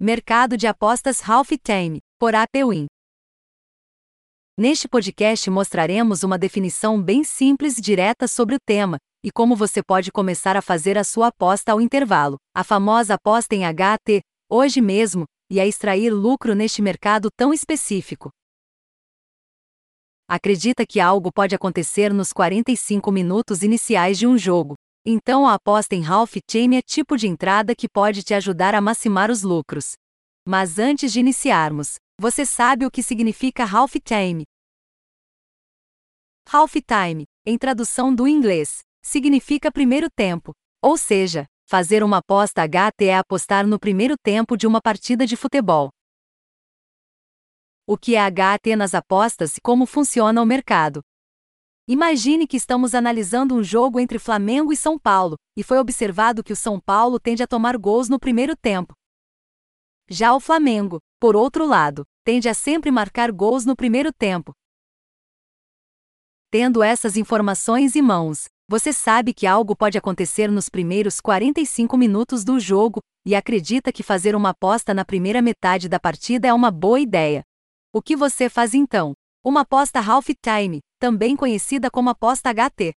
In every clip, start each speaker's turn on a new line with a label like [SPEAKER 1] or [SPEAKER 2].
[SPEAKER 1] Mercado de Apostas Half Time, por APWin. Neste podcast mostraremos uma definição bem simples e direta sobre o tema, e como você pode começar a fazer a sua aposta ao intervalo, a famosa aposta em HT, hoje mesmo, e a extrair lucro neste mercado tão específico. Acredita que algo pode acontecer nos 45 minutos iniciais de um jogo. Então a aposta em half time é tipo de entrada que pode te ajudar a maximar os lucros. Mas antes de iniciarmos, você sabe o que significa half time? Half time, em tradução do inglês, significa primeiro tempo, ou seja, fazer uma aposta HT é apostar no primeiro tempo de uma partida de futebol o que é HT nas apostas e como funciona o mercado. Imagine que estamos analisando um jogo entre Flamengo e São Paulo, e foi observado que o São Paulo tende a tomar gols no primeiro tempo. Já o Flamengo, por outro lado, tende a sempre marcar gols no primeiro tempo. Tendo essas informações em mãos, você sabe que algo pode acontecer nos primeiros 45 minutos do jogo e acredita que fazer uma aposta na primeira metade da partida é uma boa ideia. O que você faz então? Uma aposta half time, também conhecida como aposta HT.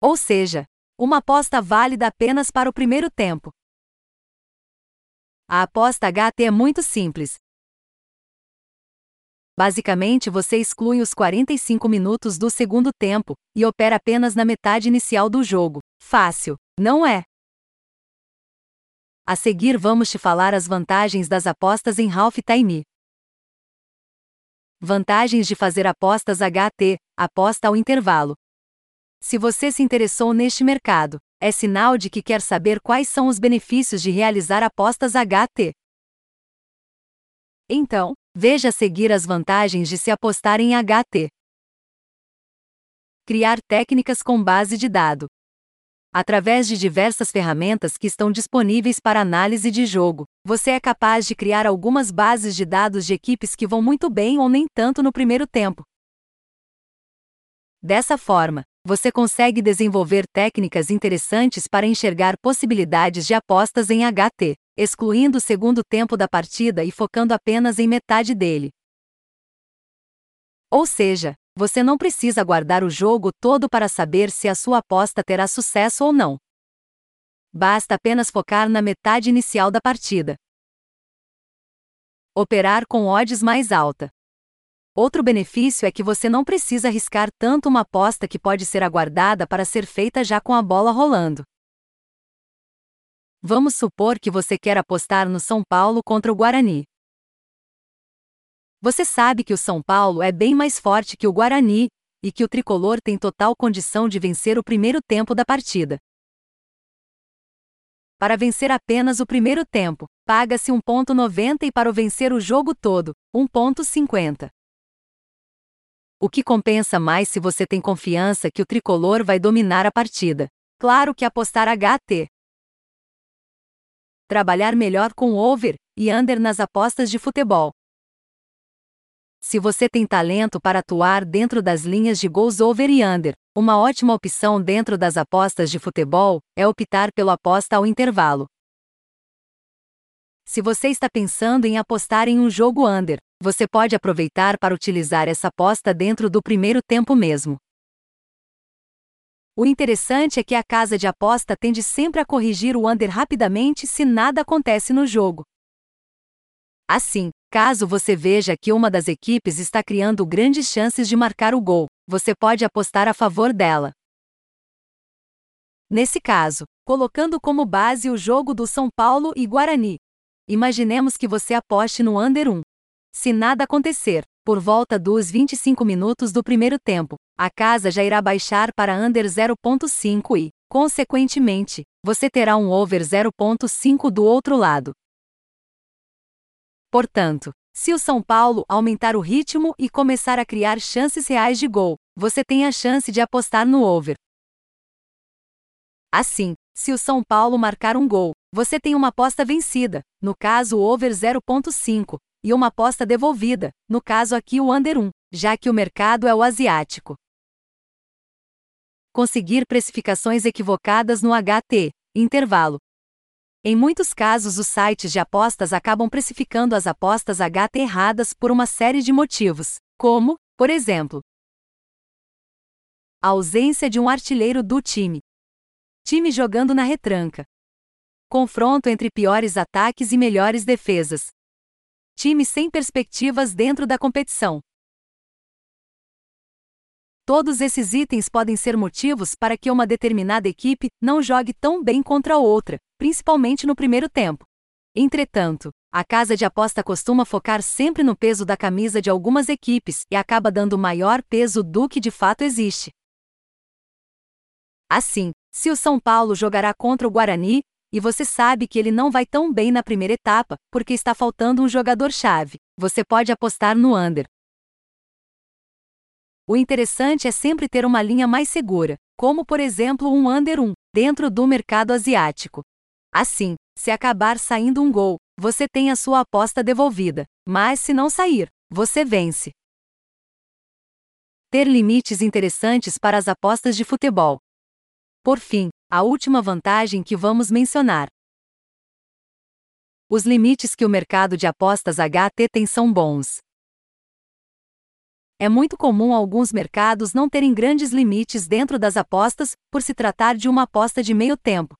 [SPEAKER 1] Ou seja, uma aposta válida apenas para o primeiro tempo. A aposta HT é muito simples. Basicamente, você exclui os 45 minutos do segundo tempo e opera apenas na metade inicial do jogo. Fácil, não é? A seguir, vamos te falar as vantagens das apostas em half time. Vantagens de fazer apostas HT, aposta ao intervalo. Se você se interessou neste mercado, é sinal de que quer saber quais são os benefícios de realizar apostas HT. Então, veja a seguir as vantagens de se apostar em HT. Criar técnicas com base de dado através de diversas ferramentas que estão disponíveis para análise de jogo. Você é capaz de criar algumas bases de dados de equipes que vão muito bem ou nem tanto no primeiro tempo. Dessa forma, você consegue desenvolver técnicas interessantes para enxergar possibilidades de apostas em HT, excluindo o segundo tempo da partida e focando apenas em metade dele. Ou seja, você não precisa guardar o jogo todo para saber se a sua aposta terá sucesso ou não. Basta apenas focar na metade inicial da partida. Operar com odds mais alta. Outro benefício é que você não precisa arriscar tanto uma aposta que pode ser aguardada para ser feita já com a bola rolando. Vamos supor que você quer apostar no São Paulo contra o Guarani. Você sabe que o São Paulo é bem mais forte que o Guarani, e que o tricolor tem total condição de vencer o primeiro tempo da partida. Para vencer apenas o primeiro tempo, paga-se 1,90 e para vencer o jogo todo, 1,50. O que compensa mais se você tem confiança que o tricolor vai dominar a partida? Claro que apostar HT. Trabalhar melhor com over e under nas apostas de futebol. Se você tem talento para atuar dentro das linhas de gols over e under, uma ótima opção dentro das apostas de futebol é optar pela aposta ao intervalo. Se você está pensando em apostar em um jogo under, você pode aproveitar para utilizar essa aposta dentro do primeiro tempo mesmo. O interessante é que a casa de aposta tende sempre a corrigir o under rapidamente se nada acontece no jogo. Assim, Caso você veja que uma das equipes está criando grandes chances de marcar o gol, você pode apostar a favor dela. Nesse caso, colocando como base o jogo do São Paulo e Guarani. Imaginemos que você aposte no under 1. Se nada acontecer, por volta dos 25 minutos do primeiro tempo, a casa já irá baixar para under 0.5 e, consequentemente, você terá um over 0.5 do outro lado. Portanto, se o São Paulo aumentar o ritmo e começar a criar chances reais de gol, você tem a chance de apostar no over. Assim, se o São Paulo marcar um gol, você tem uma aposta vencida, no caso o over 0.5, e uma aposta devolvida, no caso aqui o under 1, já que o mercado é o asiático. Conseguir precificações equivocadas no HT, intervalo, Em muitos casos, os sites de apostas acabam precificando as apostas HT erradas por uma série de motivos, como, por exemplo, a ausência de um artilheiro do time, time jogando na retranca, confronto entre piores ataques e melhores defesas, time sem perspectivas dentro da competição. Todos esses itens podem ser motivos para que uma determinada equipe não jogue tão bem contra outra, principalmente no primeiro tempo. Entretanto, a casa de aposta costuma focar sempre no peso da camisa de algumas equipes e acaba dando maior peso do que de fato existe. Assim, se o São Paulo jogará contra o Guarani, e você sabe que ele não vai tão bem na primeira etapa, porque está faltando um jogador-chave, você pode apostar no under. O interessante é sempre ter uma linha mais segura, como por exemplo um under 1, dentro do mercado asiático. Assim, se acabar saindo um gol, você tem a sua aposta devolvida, mas se não sair, você vence. Ter limites interessantes para as apostas de futebol. Por fim, a última vantagem que vamos mencionar. Os limites que o mercado de apostas HT tem são bons. É muito comum alguns mercados não terem grandes limites dentro das apostas, por se tratar de uma aposta de meio tempo.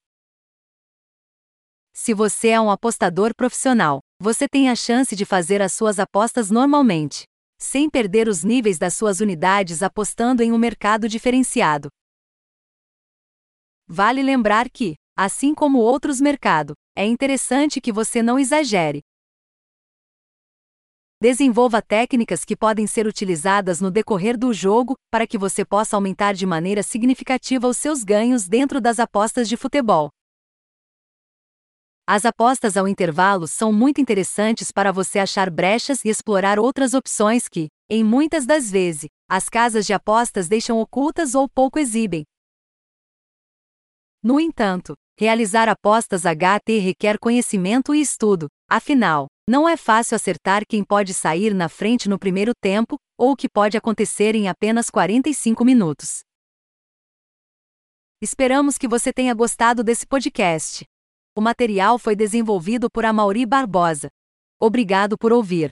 [SPEAKER 1] Se você é um apostador profissional, você tem a chance de fazer as suas apostas normalmente, sem perder os níveis das suas unidades apostando em um mercado diferenciado. Vale lembrar que, assim como outros mercados, é interessante que você não exagere, Desenvolva técnicas que podem ser utilizadas no decorrer do jogo para que você possa aumentar de maneira significativa os seus ganhos dentro das apostas de futebol. As apostas ao intervalo são muito interessantes para você achar brechas e explorar outras opções que, em muitas das vezes, as casas de apostas deixam ocultas ou pouco exibem. No entanto, realizar apostas HT requer conhecimento e estudo, afinal, não é fácil acertar quem pode sair na frente no primeiro tempo, ou o que pode acontecer em apenas 45 minutos. Esperamos que você tenha gostado desse podcast. O material foi desenvolvido por Amauri Barbosa. Obrigado por ouvir.